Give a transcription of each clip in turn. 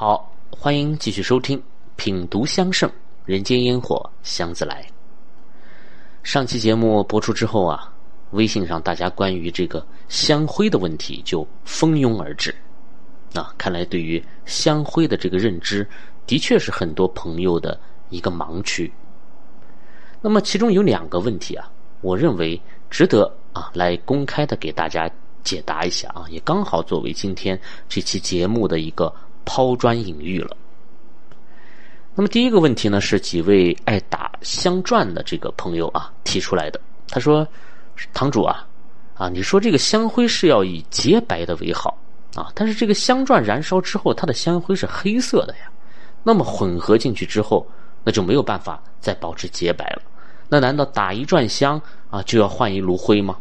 好，欢迎继续收听《品读香盛人间烟火香自来》。上期节目播出之后啊，微信上大家关于这个香灰的问题就蜂拥而至。啊，看来对于香灰的这个认知，的确是很多朋友的一个盲区。那么其中有两个问题啊，我认为值得啊来公开的给大家解答一下啊，也刚好作为今天这期节目的一个抛砖引玉了。那么第一个问题呢，是几位爱打香篆的这个朋友啊提出来的。他说：“堂主啊，啊，你说这个香灰是要以洁白的为好。”啊，但是这个香篆燃烧之后，它的香灰是黑色的呀。那么混合进去之后，那就没有办法再保持洁白了。那难道打一篆香啊，就要换一炉灰吗？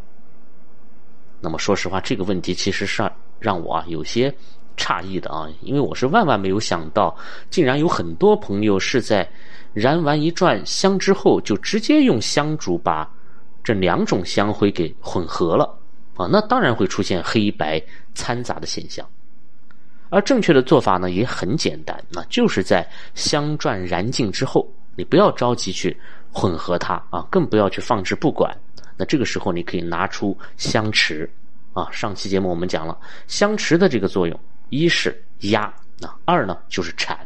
那么说实话，这个问题其实是让我啊有些诧异的啊，因为我是万万没有想到，竟然有很多朋友是在燃完一转香之后，就直接用香烛把这两种香灰给混合了。啊，那当然会出现黑白掺杂的现象，而正确的做法呢也很简单，那就是在香篆燃尽之后，你不要着急去混合它啊，更不要去放置不管。那这个时候你可以拿出香池啊，上期节目我们讲了香池的这个作用，一是压，那二呢就是铲，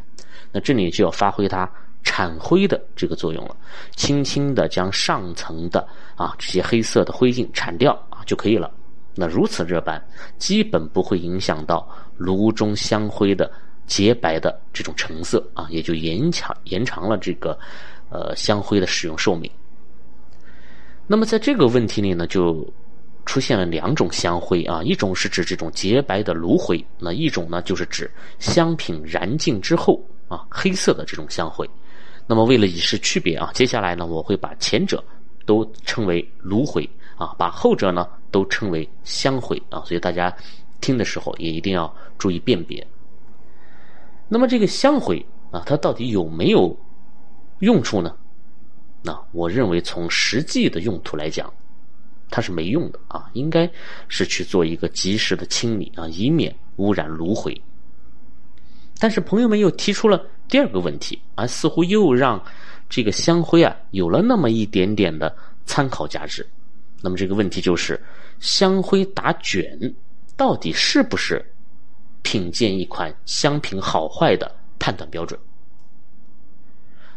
那这里就要发挥它铲灰的这个作用了，轻轻的将上层的啊这些黑色的灰烬铲掉啊就可以了。那如此这般，基本不会影响到炉中香灰的洁白的这种成色啊，也就延长延长了这个呃香灰的使用寿命。那么在这个问题里呢，就出现了两种香灰啊，一种是指这种洁白的炉灰，那一种呢就是指香品燃尽之后啊黑色的这种香灰。那么为了以示区别啊，接下来呢我会把前者都称为炉灰啊，把后者呢。都称为香灰啊，所以大家听的时候也一定要注意辨别。那么这个香灰啊，它到底有没有用处呢？那我认为从实际的用途来讲，它是没用的啊，应该是去做一个及时的清理啊，以免污染炉灰。但是朋友们又提出了第二个问题啊，似乎又让这个香灰啊有了那么一点点的参考价值。那么这个问题就是。香灰打卷到底是不是品鉴一款香品好坏的判断标准？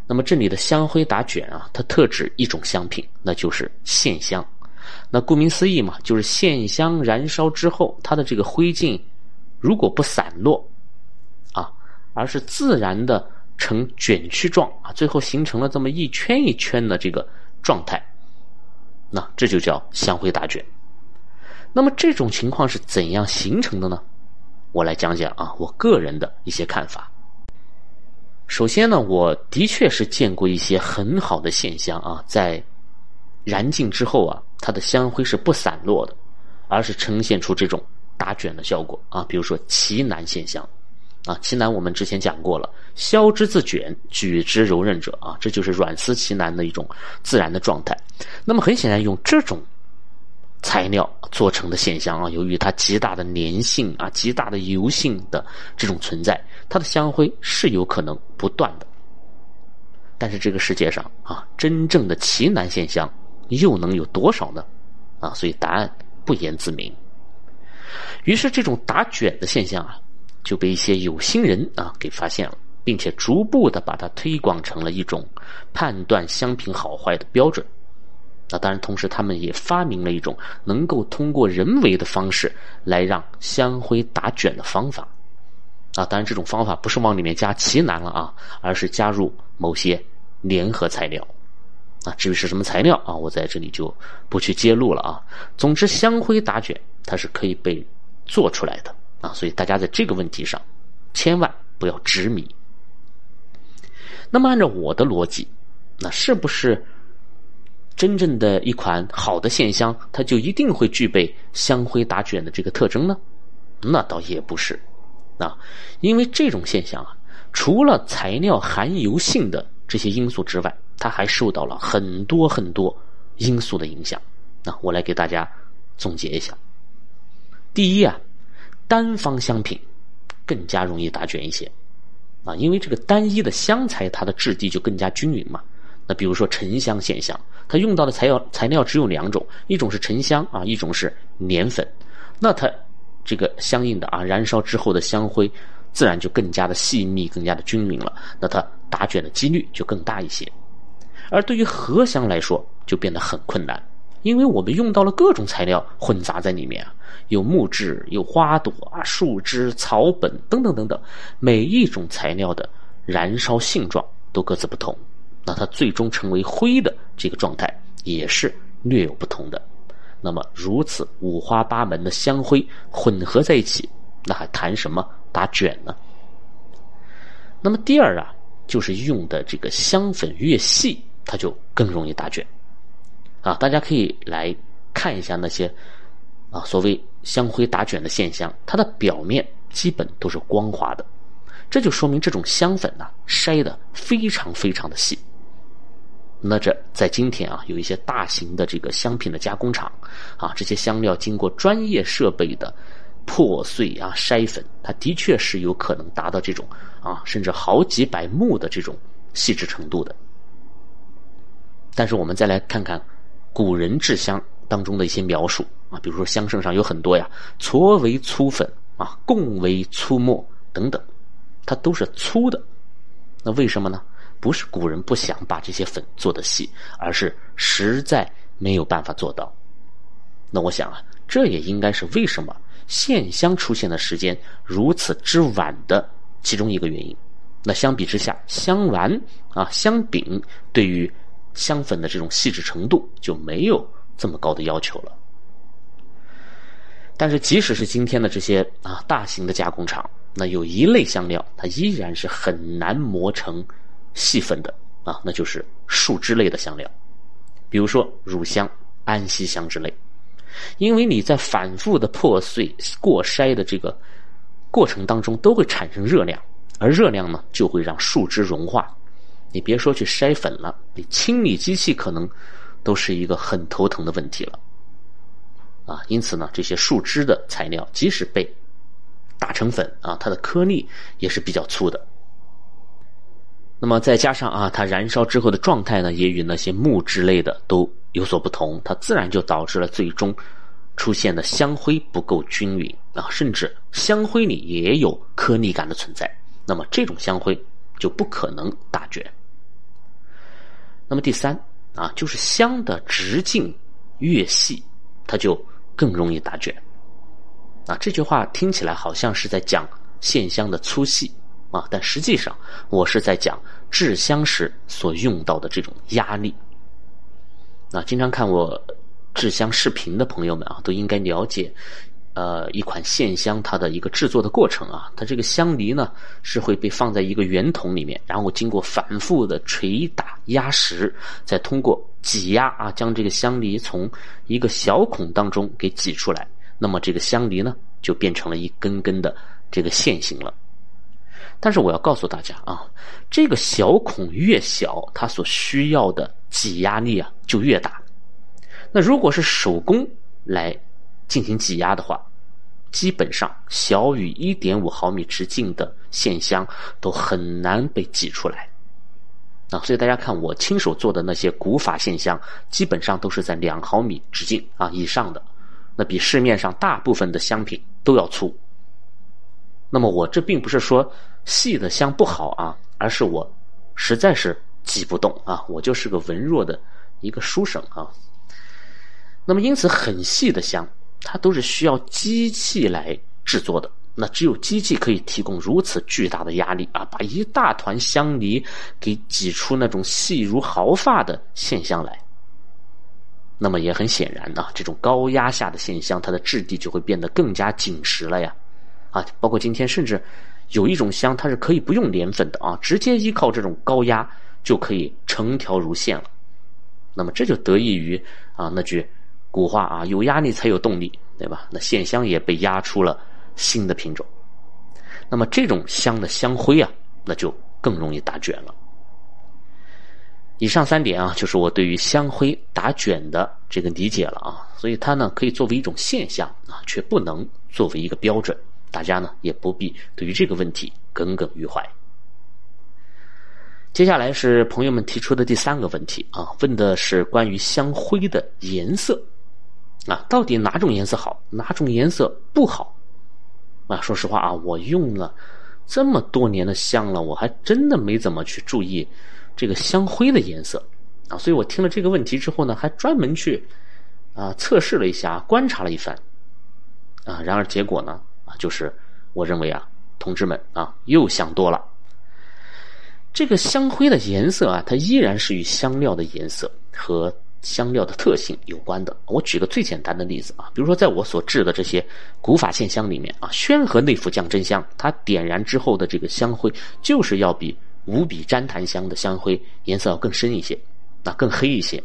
那么这里的香灰打卷啊，它特指一种香品，那就是线香。那顾名思义嘛，就是线香燃烧之后，它的这个灰烬如果不散落啊，而是自然的呈卷曲状啊，最后形成了这么一圈一圈的这个状态，那这就叫香灰大卷。那么这种情况是怎样形成的呢？我来讲讲啊，我个人的一些看法。首先呢，我的确是见过一些很好的线香啊，在燃尽之后啊，它的香灰是不散落的，而是呈现出这种打卷的效果啊。比如说奇楠线香啊，奇楠我们之前讲过了，削之自卷，举之柔韧者啊，这就是软丝奇楠的一种自然的状态。那么很显然，用这种。材料做成的线香啊，由于它极大的粘性啊、极大的油性的这种存在，它的香灰是有可能不断的。但是这个世界上啊，真正的奇楠线香又能有多少呢？啊，所以答案不言自明。于是这种打卷的现象啊，就被一些有心人啊给发现了，并且逐步的把它推广成了一种判断香品好坏的标准。那当然，同时他们也发明了一种能够通过人为的方式来让香灰打卷的方法。啊，当然这种方法不是往里面加奇楠了啊，而是加入某些联合材料。啊，至于是什么材料啊，我在这里就不去揭露了啊。总之，香灰打卷它是可以被做出来的啊，所以大家在这个问题上千万不要执迷。那么，按照我的逻辑，那是不是？真正的一款好的线香，它就一定会具备香灰打卷的这个特征呢？那倒也不是，啊，因为这种现象啊，除了材料含油性的这些因素之外，它还受到了很多很多因素的影响。那我来给大家总结一下：第一啊，单方香品更加容易打卷一些，啊，因为这个单一的香材它的质地就更加均匀嘛。那比如说沉香线香，它用到的材料材料只有两种，一种是沉香啊，一种是粘粉。那它这个相应的啊，燃烧之后的香灰自然就更加的细密，更加的均匀了。那它打卷的几率就更大一些。而对于荷香来说，就变得很困难，因为我们用到了各种材料混杂在里面啊，有木质，有花朵啊，树枝、草本等等等等，每一种材料的燃烧性状都各自不同。那它最终成为灰的这个状态也是略有不同的。那么如此五花八门的香灰混合在一起，那还谈什么打卷呢？那么第二啊，就是用的这个香粉越细，它就更容易打卷。啊，大家可以来看一下那些啊所谓香灰打卷的现象，它的表面基本都是光滑的，这就说明这种香粉呢筛的非常非常的细。那这在今天啊，有一些大型的这个香品的加工厂，啊，这些香料经过专业设备的破碎啊筛粉，它的确是有可能达到这种啊，甚至好几百目的这种细致程度的。但是我们再来看看古人制香当中的一些描述啊，比如说香圣上有很多呀，搓为粗粉啊，贡为粗末等等，它都是粗的。那为什么呢？不是古人不想把这些粉做的细，而是实在没有办法做到。那我想啊，这也应该是为什么线香出现的时间如此之晚的其中一个原因。那相比之下，香丸啊、香饼对于香粉的这种细致程度就没有这么高的要求了。但是，即使是今天的这些啊大型的加工厂，那有一类香料，它依然是很难磨成。细粉的啊，那就是树脂类的香料，比如说乳香、安息香之类。因为你在反复的破碎、过筛的这个过程当中，都会产生热量，而热量呢，就会让树脂融化。你别说去筛粉了，你清理机器可能都是一个很头疼的问题了。啊，因此呢，这些树枝的材料，即使被打成粉啊，它的颗粒也是比较粗的。那么再加上啊，它燃烧之后的状态呢，也与那些木质类的都有所不同，它自然就导致了最终出现的香灰不够均匀啊，甚至香灰里也有颗粒感的存在。那么这种香灰就不可能打卷。那么第三啊，就是香的直径越细，它就更容易打卷。啊，这句话听起来好像是在讲线香的粗细。啊，但实际上我是在讲制香时所用到的这种压力。那经常看我制香视频的朋友们啊，都应该了解，呃，一款线香它的一个制作的过程啊。它这个香梨呢是会被放在一个圆筒里面，然后经过反复的捶打压实，再通过挤压啊，将这个香梨从一个小孔当中给挤出来。那么这个香梨呢，就变成了一根根的这个线形了。但是我要告诉大家啊，这个小孔越小，它所需要的挤压力啊就越大。那如果是手工来进行挤压的话，基本上小于一点五毫米直径的线香都很难被挤出来。啊，所以大家看我亲手做的那些古法线香，基本上都是在两毫米直径啊以上的，那比市面上大部分的香品都要粗。那么我这并不是说细的香不好啊，而是我实在是挤不动啊，我就是个文弱的一个书生啊。那么因此很细的香，它都是需要机器来制作的。那只有机器可以提供如此巨大的压力啊，把一大团香泥给挤出那种细如毫发的线香来。那么也很显然啊，这种高压下的线香，它的质地就会变得更加紧实了呀。啊，包括今天，甚至有一种香，它是可以不用粘粉的啊，直接依靠这种高压就可以成条如线了。那么这就得益于啊那句古话啊，有压力才有动力，对吧？那线香也被压出了新的品种。那么这种香的香灰啊，那就更容易打卷了。以上三点啊，就是我对于香灰打卷的这个理解了啊，所以它呢可以作为一种现象啊，却不能作为一个标准。大家呢也不必对于这个问题耿耿于怀。接下来是朋友们提出的第三个问题啊，问的是关于香灰的颜色啊，到底哪种颜色好，哪种颜色不好？啊，说实话啊，我用了这么多年的香了，我还真的没怎么去注意这个香灰的颜色啊，所以我听了这个问题之后呢，还专门去啊测试了一下，观察了一番啊，然而结果呢啊，就是我认为啊，同志们啊，又想多了。这个香灰的颜色啊，它依然是与香料的颜色和香料的特性有关的。我举个最简单的例子啊，比如说在我所制的这些古法线香里面啊，宣和内府降真香，它点燃之后的这个香灰，就是要比五笔旃檀香的香灰颜色要更深一些，那更黑一些。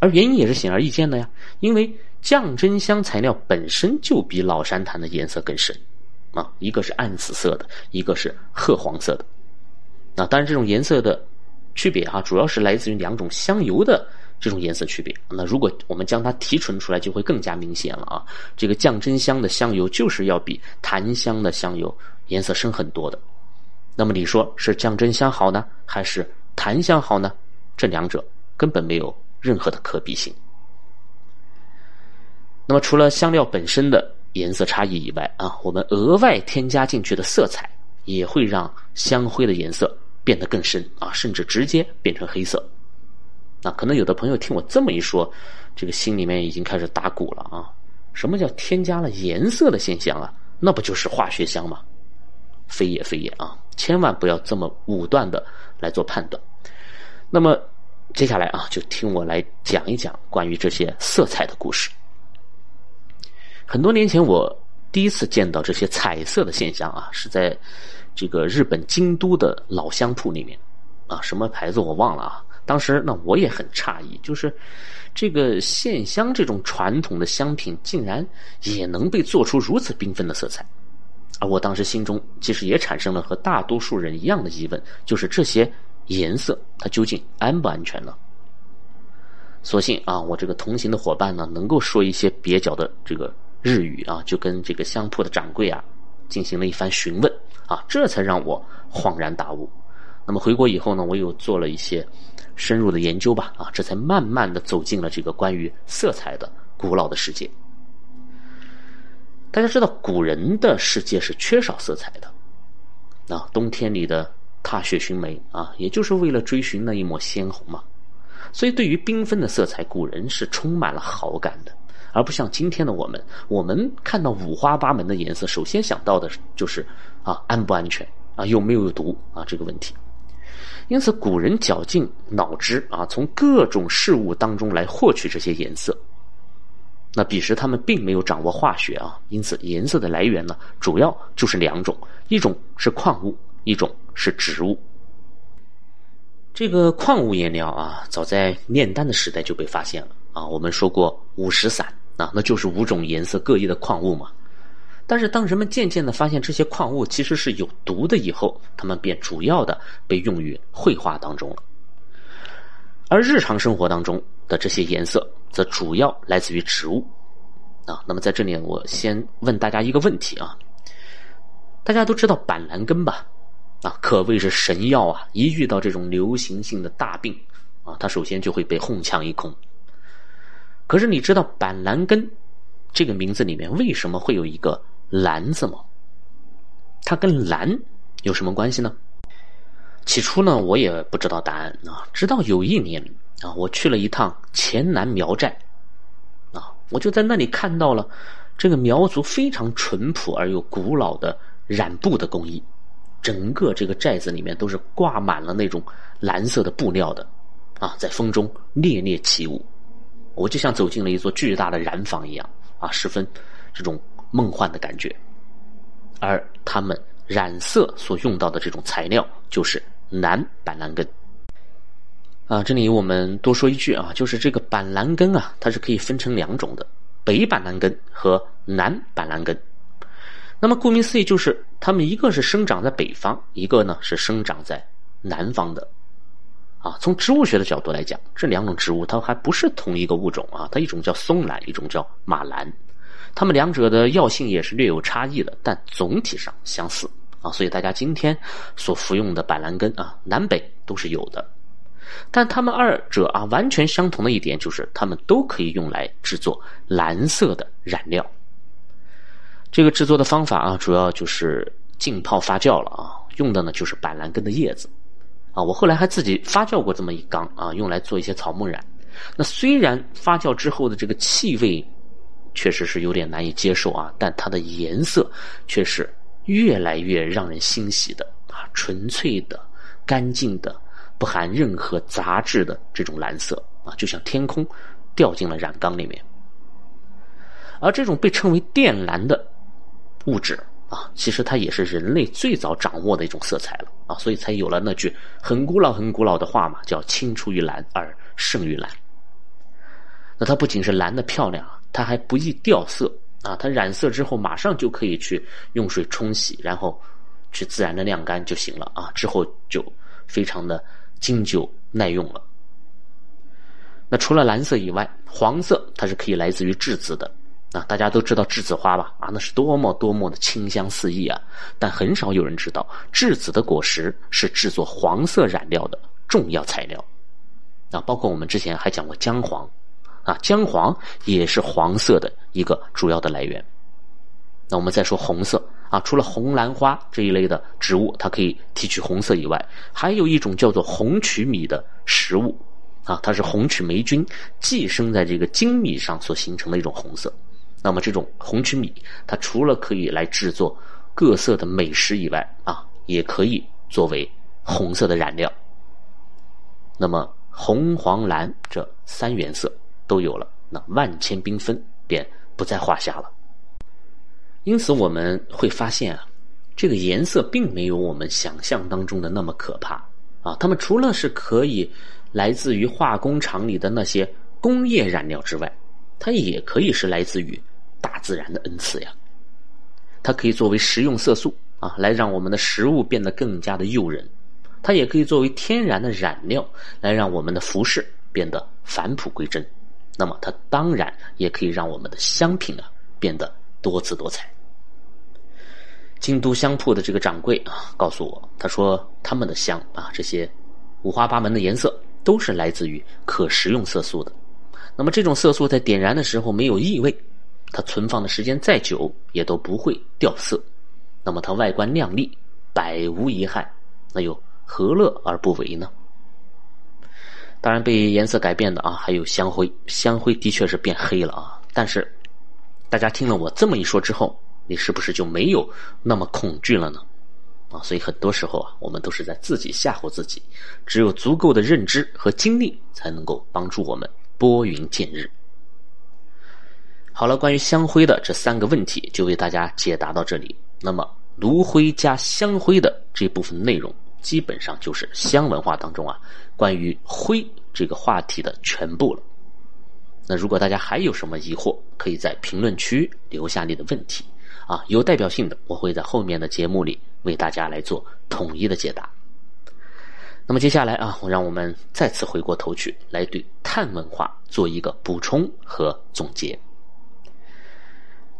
而原因也是显而易见的呀，因为降真香材料本身就比老山檀的颜色更深啊，一个是暗紫色的，一个是褐黄色的。那当然，这种颜色的区别哈，主要是来自于两种香油的这种颜色区别。那如果我们将它提纯出来，就会更加明显了啊。这个降真香的香油就是要比檀香的香油颜色深很多的。那么你说是降真香好呢，还是檀香好呢？这两者根本没有任何的可比性。那么除了香料本身的颜色差异以外啊，我们额外添加进去的色彩也会让香灰的颜色。变得更深啊，甚至直接变成黑色。那可能有的朋友听我这么一说，这个心里面已经开始打鼓了啊！什么叫添加了颜色的现象啊？那不就是化学香吗？非也非也啊！千万不要这么武断的来做判断。那么接下来啊，就听我来讲一讲关于这些色彩的故事。很多年前，我第一次见到这些彩色的现象啊，是在。这个日本京都的老香铺里面，啊，什么牌子我忘了啊。当时那我也很诧异，就是这个线香这种传统的香品，竟然也能被做出如此缤纷的色彩。而我当时心中其实也产生了和大多数人一样的疑问，就是这些颜色它究竟安不安全呢？所幸啊，我这个同行的伙伴呢，能够说一些蹩脚的这个日语啊，就跟这个香铺的掌柜啊。进行了一番询问，啊，这才让我恍然大悟。那么回国以后呢，我又做了一些深入的研究吧，啊，这才慢慢的走进了这个关于色彩的古老的世界。大家知道，古人的世界是缺少色彩的，啊，冬天里的踏雪寻梅啊，也就是为了追寻那一抹鲜红嘛。所以，对于缤纷的色彩，古人是充满了好感的。而不像今天的我们，我们看到五花八门的颜色，首先想到的就是啊安不安全啊有没有毒啊这个问题。因此，古人绞尽脑汁啊，从各种事物当中来获取这些颜色。那彼时他们并没有掌握化学啊，因此颜色的来源呢，主要就是两种：一种是矿物，一种是植物。这个矿物颜料啊，早在炼丹的时代就被发现了。啊，我们说过五石散啊，那就是五种颜色各异的矿物嘛。但是当人们渐渐的发现这些矿物其实是有毒的以后，他们便主要的被用于绘画当中了。而日常生活当中的这些颜色，则主要来自于植物啊。那么在这里，我先问大家一个问题啊，大家都知道板蓝根吧？啊，可谓是神药啊！一遇到这种流行性的大病啊，它首先就会被哄抢一空。可是你知道板蓝根这个名字里面为什么会有一个蓝字吗？它跟蓝有什么关系呢？起初呢，我也不知道答案啊。直到有一年啊，我去了一趟黔南苗寨啊，我就在那里看到了这个苗族非常淳朴而又古老的染布的工艺，整个这个寨子里面都是挂满了那种蓝色的布料的啊，在风中猎猎起舞。我就像走进了一座巨大的染坊一样啊，十分这种梦幻的感觉。而他们染色所用到的这种材料就是南板蓝根。啊，这里我们多说一句啊，就是这个板蓝根啊，它是可以分成两种的：北板蓝根和南板蓝根。那么顾名思义，就是它们一个是生长在北方，一个呢是生长在南方的。啊，从植物学的角度来讲，这两种植物它还不是同一个物种啊。它一种叫松兰，一种叫马兰，它们两者的药性也是略有差异的，但总体上相似啊，所以大家今天所服用的板蓝根啊，南北都是有的。但它们二者啊，完全相同的一点就是，它们都可以用来制作蓝色的染料。这个制作的方法啊，主要就是浸泡发酵了啊，用的呢就是板蓝根的叶子啊。我后来还自己发酵过这么一缸啊，用来做一些草木染。那虽然发酵之后的这个气味确实是有点难以接受啊，但它的颜色却是越来越让人欣喜的啊，纯粹的、干净的。不含任何杂质的这种蓝色啊，就像天空掉进了染缸里面。而这种被称为靛蓝的物质啊，其实它也是人类最早掌握的一种色彩了啊，所以才有了那句很古老、很古老的话嘛，叫“青出于蓝而胜于蓝”。那它不仅是蓝的漂亮啊，它还不易掉色啊，它染色之后马上就可以去用水冲洗，然后去自然的晾干就行了啊，之后就非常的。经久耐用了。那除了蓝色以外，黄色它是可以来自于质子的。啊，大家都知道栀子花吧？啊，那是多么多么的清香四溢啊！但很少有人知道，栀子的果实是制作黄色染料的重要材料。啊，包括我们之前还讲过姜黄，啊，姜黄也是黄色的一个主要的来源。那我们再说红色。啊，除了红兰花这一类的植物，它可以提取红色以外，还有一种叫做红曲米的食物，啊，它是红曲霉菌寄生在这个精米上所形成的一种红色。那么这种红曲米，它除了可以来制作各色的美食以外，啊，也可以作为红色的染料。那么红、黄、蓝这三原色都有了，那万千缤纷便不在话下了。因此我们会发现啊，这个颜色并没有我们想象当中的那么可怕啊。它们除了是可以来自于化工厂里的那些工业染料之外，它也可以是来自于大自然的恩赐呀。它可以作为食用色素啊，来让我们的食物变得更加的诱人；它也可以作为天然的染料，来让我们的服饰变得返璞归真。那么它当然也可以让我们的香品啊变得多姿多彩。京都香铺的这个掌柜啊，告诉我，他说他们的香啊，这些五花八门的颜色都是来自于可食用色素的。那么这种色素在点燃的时候没有异味，它存放的时间再久也都不会掉色。那么它外观亮丽，百无一害，那又何乐而不为呢？当然，被颜色改变的啊，还有香灰，香灰的确是变黑了啊。但是大家听了我这么一说之后。你是不是就没有那么恐惧了呢？啊，所以很多时候啊，我们都是在自己吓唬自己。只有足够的认知和经历，才能够帮助我们拨云见日。好了，关于香灰的这三个问题，就为大家解答到这里。那么，炉灰加香灰的这部分内容，基本上就是香文化当中啊，关于灰这个话题的全部了。那如果大家还有什么疑惑，可以在评论区留下你的问题。啊，有代表性的，我会在后面的节目里为大家来做统一的解答。那么接下来啊，我让我们再次回过头去，来对碳文化做一个补充和总结。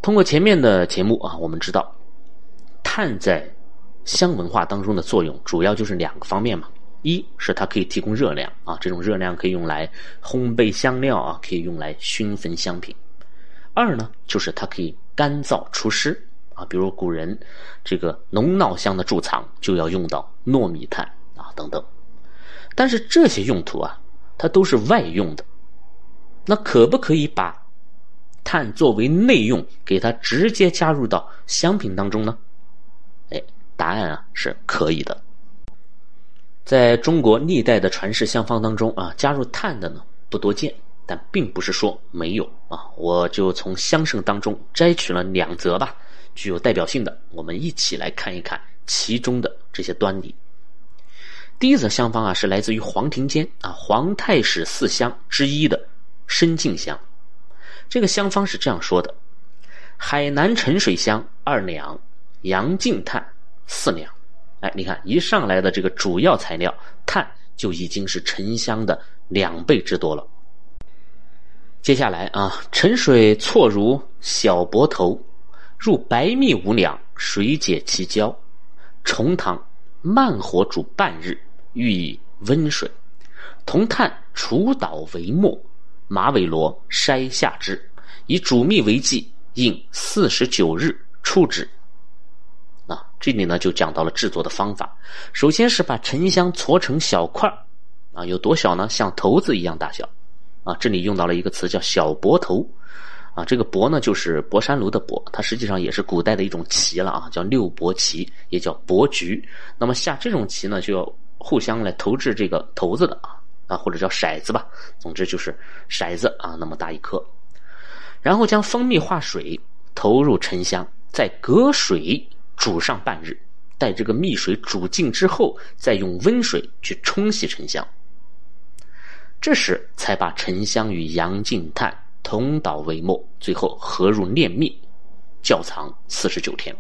通过前面的节目啊，我们知道碳在香文化当中的作用，主要就是两个方面嘛。一是它可以提供热量啊，这种热量可以用来烘焙香料啊，可以用来熏焚香品。二呢，就是它可以。干燥除湿啊，比如古人这个浓闹香的贮藏就要用到糯米炭啊等等，但是这些用途啊，它都是外用的。那可不可以把碳作为内用，给它直接加入到香品当中呢？哎，答案啊是可以的。在中国历代的传世香方当中啊，加入碳的呢不多见。但并不是说没有啊，我就从香圣当中摘取了两则吧，具有代表性的，我们一起来看一看其中的这些端倪。第一则香方啊，是来自于黄庭坚啊皇太史四香之一的深净香。这个香方是这样说的：海南沉水香二两，阳净炭四两。哎，你看一上来的这个主要材料碳就已经是沉香的两倍之多了。接下来啊，沉水错如小薄头，入白蜜五两，水解其焦，重汤，慢火煮半日，欲以温水，同炭除捣为末，马尾螺筛下之，以煮蜜为剂，应四十九日出之。啊，这里呢就讲到了制作的方法。首先是把沉香搓成小块啊，有多小呢？像骰子一样大小。啊，这里用到了一个词叫小薄头。啊，这个薄呢就是博山炉的薄，它实际上也是古代的一种棋了啊，叫六博棋，也叫博局。那么下这种棋呢，就要互相来投掷这个骰子的啊啊，或者叫骰子吧，总之就是骰子啊那么大一颗。然后将蜂蜜化水，投入沉香，再隔水。煮上半日，待这个蜜水煮尽之后，再用温水去冲洗沉香。这时才把沉香与洋净炭同捣为末，最后合入炼蜜，窖藏四十九天。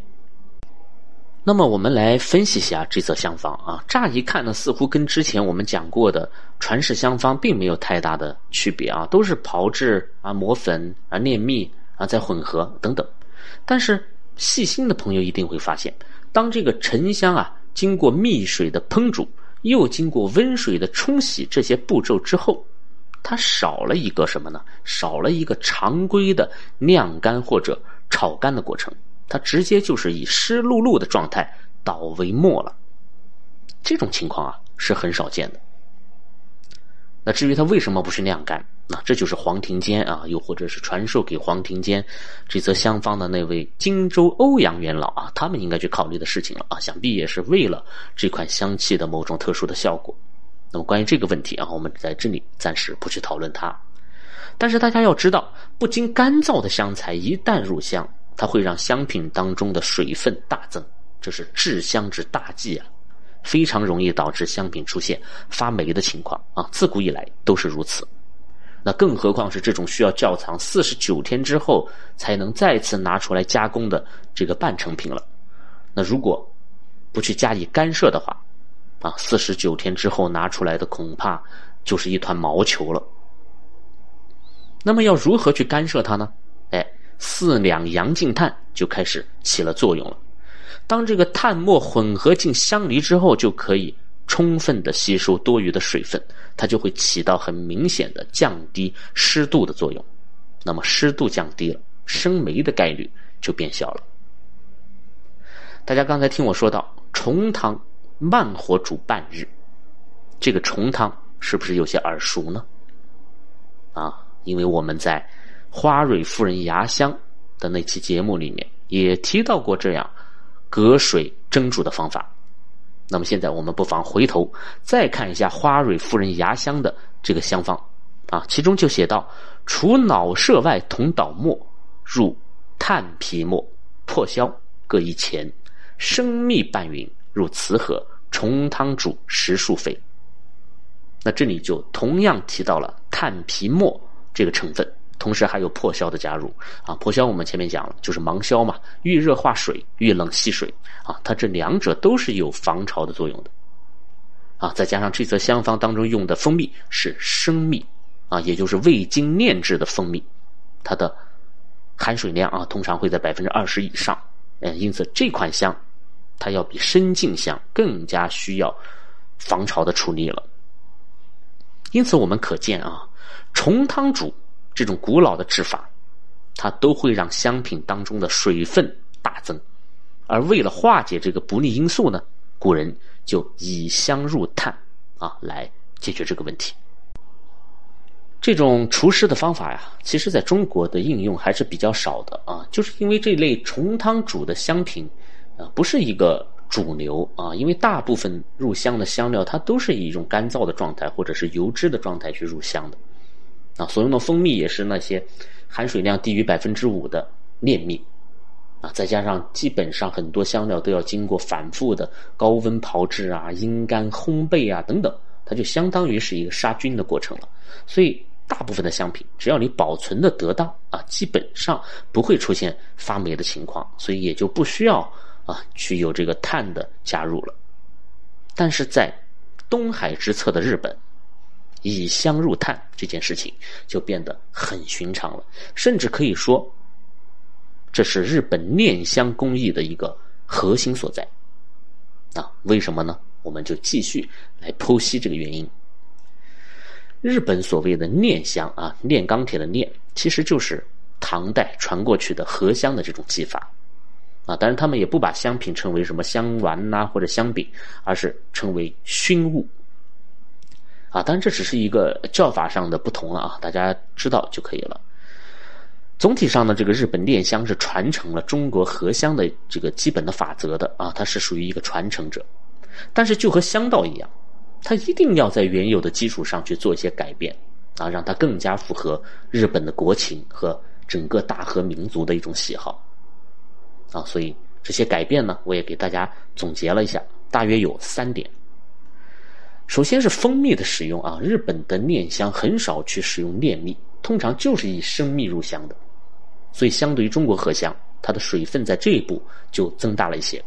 那么我们来分析一下这则香方啊，乍一看呢，似乎跟之前我们讲过的传世香方并没有太大的区别啊，都是炮制啊、磨粉啊、炼蜜啊、再混合等等，但是。细心的朋友一定会发现，当这个沉香啊经过蜜水的烹煮，又经过温水的冲洗这些步骤之后，它少了一个什么呢？少了一个常规的晾干或者炒干的过程，它直接就是以湿漉漉的状态倒为末了。这种情况啊是很少见的。那至于它为什么不去晾干？那这就是黄庭坚啊，又或者是传授给黄庭坚这则香方的那位荆州欧阳元老啊，他们应该去考虑的事情了啊，想必也是为了这款香气的某种特殊的效果。那么关于这个问题啊，我们在这里暂时不去讨论它。但是大家要知道，不经干燥的香材一旦入香，它会让香品当中的水分大增，这是制香之大忌啊，非常容易导致香品出现发霉的情况啊，自古以来都是如此。那更何况是这种需要窖藏四十九天之后才能再次拿出来加工的这个半成品了。那如果不去加以干涉的话，啊，四十九天之后拿出来的恐怕就是一团毛球了。那么要如何去干涉它呢？四两洋净炭就开始起了作用了。当这个炭末混合进香梨之后，就可以。充分的吸收多余的水分，它就会起到很明显的降低湿度的作用。那么湿度降低了，生霉的概率就变小了。大家刚才听我说到重汤慢火煮半日，这个重汤是不是有些耳熟呢？啊，因为我们在花蕊夫人牙香的那期节目里面也提到过这样隔水蒸煮的方法。那么现在我们不妨回头再看一下花蕊夫人牙香的这个香方，啊，其中就写到：除脑舍外同捣末，入炭皮末，破消各一钱，生蜜拌匀，入瓷盒，重汤煮十数沸。那这里就同样提到了炭皮末这个成分。同时还有破消的加入啊，破消我们前面讲了，就是芒硝嘛，遇热化水，遇冷吸水啊，它这两者都是有防潮的作用的啊。再加上这则香方当中用的蜂蜜是生蜜啊，也就是未经炼制的蜂蜜，它的含水量啊通常会在百分之二十以上，嗯，因此这款香它要比生净香更加需要防潮的处理了。因此我们可见啊，重汤煮。这种古老的制法，它都会让香品当中的水分大增，而为了化解这个不利因素呢，古人就以香入炭啊来解决这个问题。这种除湿的方法呀，其实在中国的应用还是比较少的啊，就是因为这类重汤煮的香品啊，不是一个主流啊，因为大部分入香的香料，它都是以一种干燥的状态或者是油脂的状态去入香的。啊，所用的蜂蜜也是那些含水量低于百分之五的炼蜜，啊，再加上基本上很多香料都要经过反复的高温炮制啊、阴干、烘焙啊等等，它就相当于是一个杀菌的过程了。所以大部分的香品，只要你保存的得当啊，基本上不会出现发霉的情况，所以也就不需要啊去有这个碳的加入了。但是在东海之侧的日本。以香入炭这件事情就变得很寻常了，甚至可以说，这是日本炼香工艺的一个核心所在。啊，为什么呢？我们就继续来剖析这个原因。日本所谓的炼香啊，炼钢铁的炼，其实就是唐代传过去的合香的这种技法啊。当然，他们也不把香品称为什么香丸呐或者香饼，而是称为熏物啊。当然，这只是一个叫法上的不同了啊，大家知道就可以了。总体上呢，这个日本炼香是传承了中国合香的这个基本的法则的啊，它是属于一个传承者。但是就和香道一样，它一定要在原有的基础上去做一些改变啊，让它更加符合日本的国情和整个大和民族的一种喜好啊。所以这些改变呢，我也给大家总结了一下，大约有三点。首先是蜂蜜的使用啊，日本的炼香很少去使用炼蜜，通常就是以生蜜入香的。所以，相对于中国合香，它的水分在这一步就增大了一些。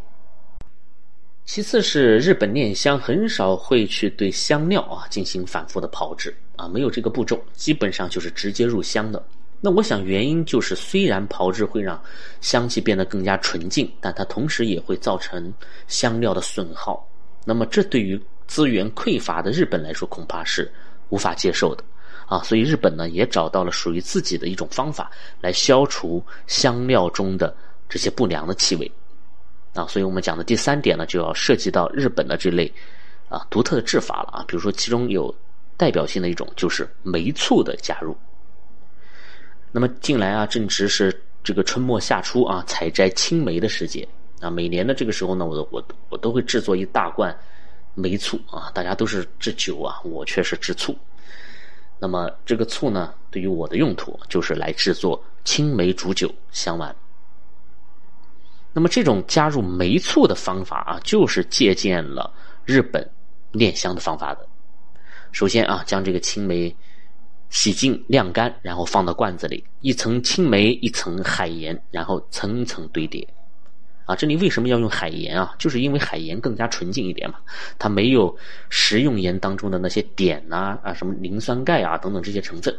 其次是日本炼香很少会去对香料啊进行反复的炮制啊，没有这个步骤，基本上就是直接入香的。那我想原因就是，虽然炮制会让香气变得更加纯净，但它同时也会造成香料的损耗。那么这对于资源匮乏的日本来说，恐怕是无法接受的。啊，所以日本呢也找到了属于自己的一种方法来消除香料中的这些不良的气味，啊，所以我们讲的第三点呢就要涉及到日本的这类啊独特的制法了啊，比如说其中有代表性的一种就是梅醋的加入。那么近来啊正值是这个春末夏初啊采摘青梅的时节啊，每年的这个时候呢，我我我都会制作一大罐梅醋啊，大家都是制酒啊，我却是制醋。那么这个醋呢，对于我的用途就是来制作青梅煮酒香丸。那么这种加入梅醋的方法啊，就是借鉴了日本炼香的方法的。首先啊，将这个青梅洗净晾干，然后放到罐子里，一层青梅，一层海盐，然后层层堆叠。啊，这里为什么要用海盐啊？就是因为海盐更加纯净一点嘛，它没有食用盐当中的那些碘呐啊，什么磷酸钙啊等等这些成分。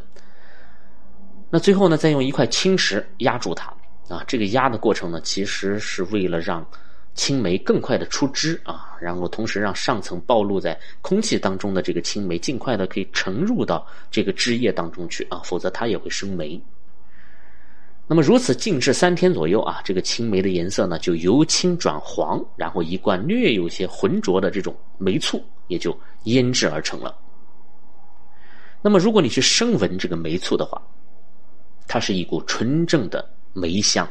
那最后呢，再用一块青石压住它啊。这个压的过程呢，其实是为了让青梅更快的出汁啊，然后同时让上层暴露在空气当中的这个青梅尽快的可以沉入到这个汁液当中去啊，否则它也会生霉。那么如此静置三天左右啊，这个青梅的颜色呢就由青转黄，然后一罐略有些浑浊的这种梅醋也就腌制而成了。那么如果你去生闻这个梅醋的话，它是一股纯正的梅香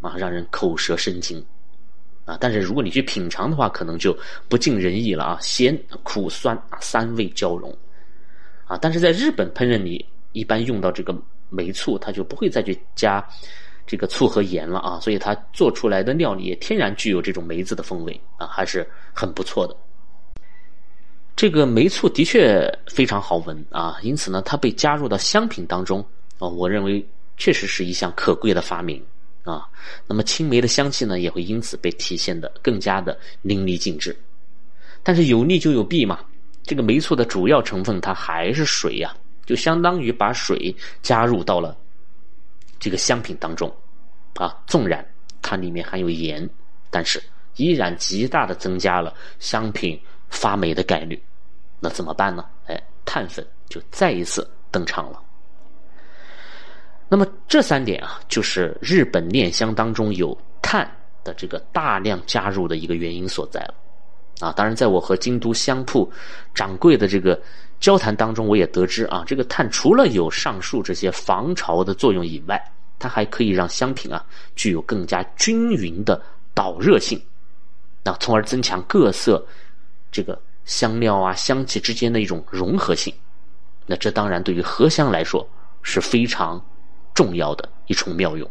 啊，让人口舌生津啊。但是如果你去品尝的话，可能就不尽人意了啊，咸、苦、酸啊三味交融啊。但是在日本烹饪里，一般用到这个。梅醋，它就不会再去加这个醋和盐了啊，所以它做出来的料理也天然具有这种梅子的风味啊，还是很不错的。这个梅醋的确非常好闻啊，因此呢，它被加入到香品当中啊，我认为确实是一项可贵的发明啊。那么青梅的香气呢，也会因此被体现的更加的淋漓尽致。但是有利就有弊嘛，这个梅醋的主要成分它还是水呀。就相当于把水加入到了这个香品当中，啊，纵然它里面含有盐，但是依然极大的增加了香品发霉的概率。那怎么办呢？哎，碳粉就再一次登场了。那么这三点啊，就是日本炼香当中有碳的这个大量加入的一个原因所在了。啊，当然，在我和京都香铺掌柜的这个交谈当中，我也得知啊，这个碳除了有上述这些防潮的作用以外，它还可以让香品啊具有更加均匀的导热性，那从而增强各色这个香料啊香气之间的一种融合性。那这当然对于合香来说是非常重要的一重妙用。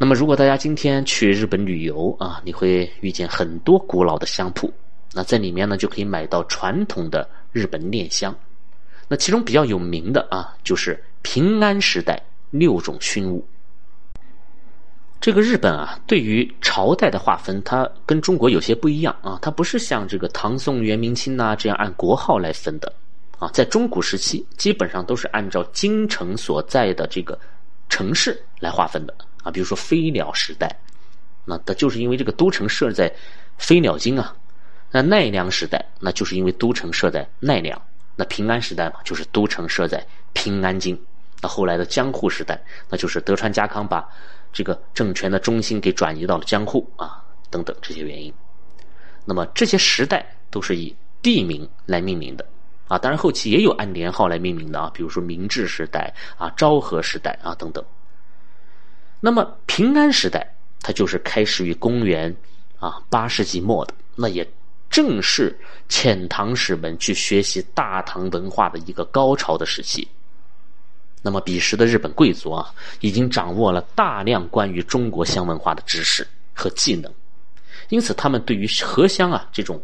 那么，如果大家今天去日本旅游啊，你会遇见很多古老的香铺。那在里面呢，就可以买到传统的日本炼香。那其中比较有名的啊，就是平安时代六种熏物。这个日本啊，对于朝代的划分，它跟中国有些不一样啊。它不是像这个唐宋元明清呐这样按国号来分的啊。在中古时期，基本上都是按照京城所在的这个城市来划分的。比如说飞鸟时代，那它就是因为这个都城设在飞鸟京啊。那奈良时代，那就是因为都城设在奈良；那平安时代嘛，就是都城设在平安京。那后来的江户时代，那就是德川家康把这个政权的中心给转移到了江户啊，等等这些原因。那么这些时代都是以地名来命名的啊，当然后期也有按年号来命名的啊，比如说明治时代啊、昭和时代啊等等。那么平安时代，它就是开始于公元啊八世纪末的，那也。正是遣唐使们去学习大唐文化的一个高潮的时期。那么，彼时的日本贵族啊，已经掌握了大量关于中国香文化的知识和技能，因此他们对于荷香啊这种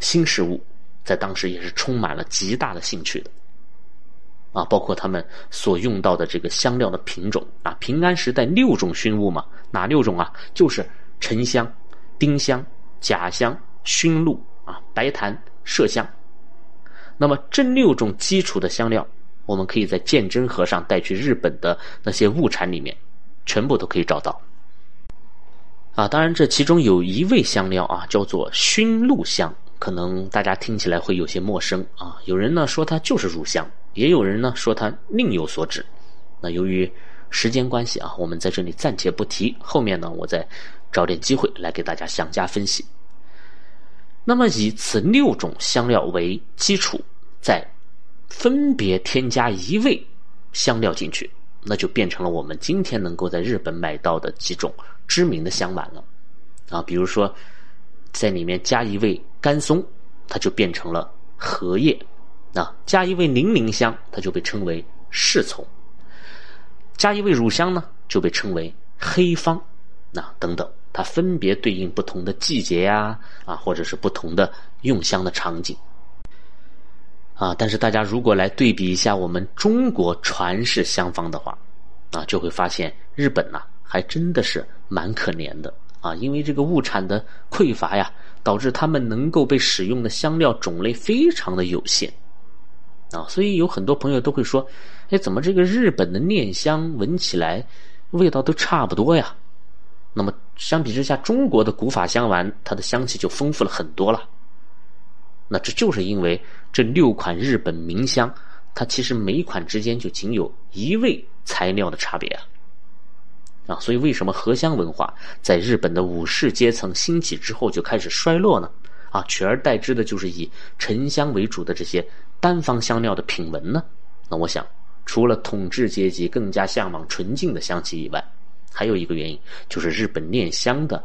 新事物，在当时也是充满了极大的兴趣的。啊，包括他们所用到的这个香料的品种啊，平安时代六种熏物嘛，哪六种啊？就是沉香、丁香、甲香。熏露啊，白檀、麝香。那么这六种基础的香料，我们可以在鉴真盒上带去日本的那些物产里面，全部都可以找到。啊，当然这其中有一味香料啊，叫做熏露香，可能大家听起来会有些陌生啊。有人呢说它就是乳香，也有人呢说它另有所指。那由于时间关系啊，我们在这里暂且不提，后面呢我再找点机会来给大家详加分析。那么以此六种香料为基础，再分别添加一味香料进去，那就变成了我们今天能够在日本买到的几种知名的香丸了。啊，比如说在里面加一味甘松，它就变成了荷叶；啊，加一味零陵香，它就被称为侍从；加一味乳香呢，就被称为黑方。那等等。它分别对应不同的季节呀，啊，或者是不同的用香的场景，啊，但是大家如果来对比一下我们中国传世香方的话，啊，就会发现日本呐还真的是蛮可怜的啊，因为这个物产的匮乏呀，导致他们能够被使用的香料种类非常的有限，啊，所以有很多朋友都会说，哎，怎么这个日本的念香闻起来味道都差不多呀？那么相比之下，中国的古法香丸它的香气就丰富了很多了。那这就是因为这六款日本名香，它其实每一款之间就仅有一味材料的差别啊。啊，所以为什么荷香文化在日本的武士阶层兴起之后就开始衰落呢？啊，取而代之的就是以沉香为主的这些单方香料的品闻呢？那我想，除了统治阶级更加向往纯净的香气以外，还有一个原因，就是日本念香的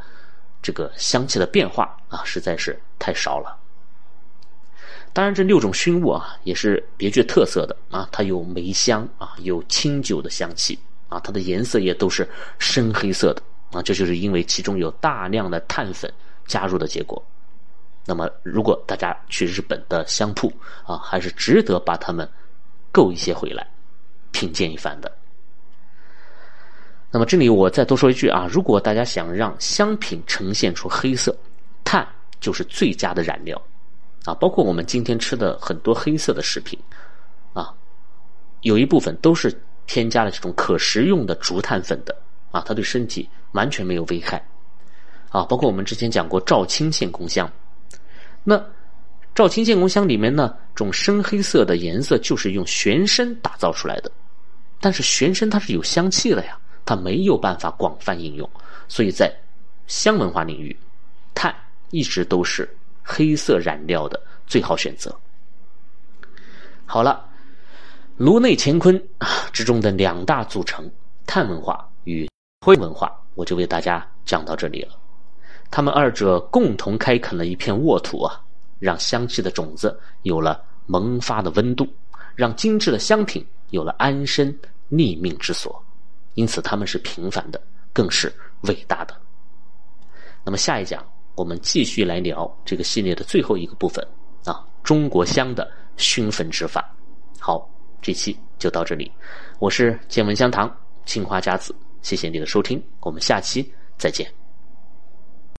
这个香气的变化啊，实在是太少了。当然，这六种熏物啊，也是别具特色的啊，它有梅香啊，有清酒的香气啊，它的颜色也都是深黑色的啊，这就是因为其中有大量的碳粉加入的结果。那么，如果大家去日本的香铺啊，还是值得把它们购一些回来品鉴一番的。那么这里我再多说一句啊，如果大家想让香品呈现出黑色，碳就是最佳的染料，啊，包括我们今天吃的很多黑色的食品，啊，有一部分都是添加了这种可食用的竹炭粉的，啊，它对身体完全没有危害，啊，包括我们之前讲过赵青献功香，那赵青建功香里面呢，种深黑色的颜色就是用玄参打造出来的，但是玄参它是有香气的呀。它没有办法广泛应用，所以在香文化领域，碳一直都是黑色染料的最好选择。好了，颅内乾坤啊之中的两大组成——碳文化与灰文化，我就为大家讲到这里了。他们二者共同开垦了一片沃土啊，让香气的种子有了萌发的温度，让精致的香品有了安身立命之所。因此，他们是平凡的，更是伟大的。那么，下一讲我们继续来聊这个系列的最后一个部分啊，中国香的熏焚之法。好，这期就到这里，我是见闻香堂青花家子，谢谢你的收听，我们下期再见。